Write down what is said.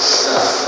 stuff.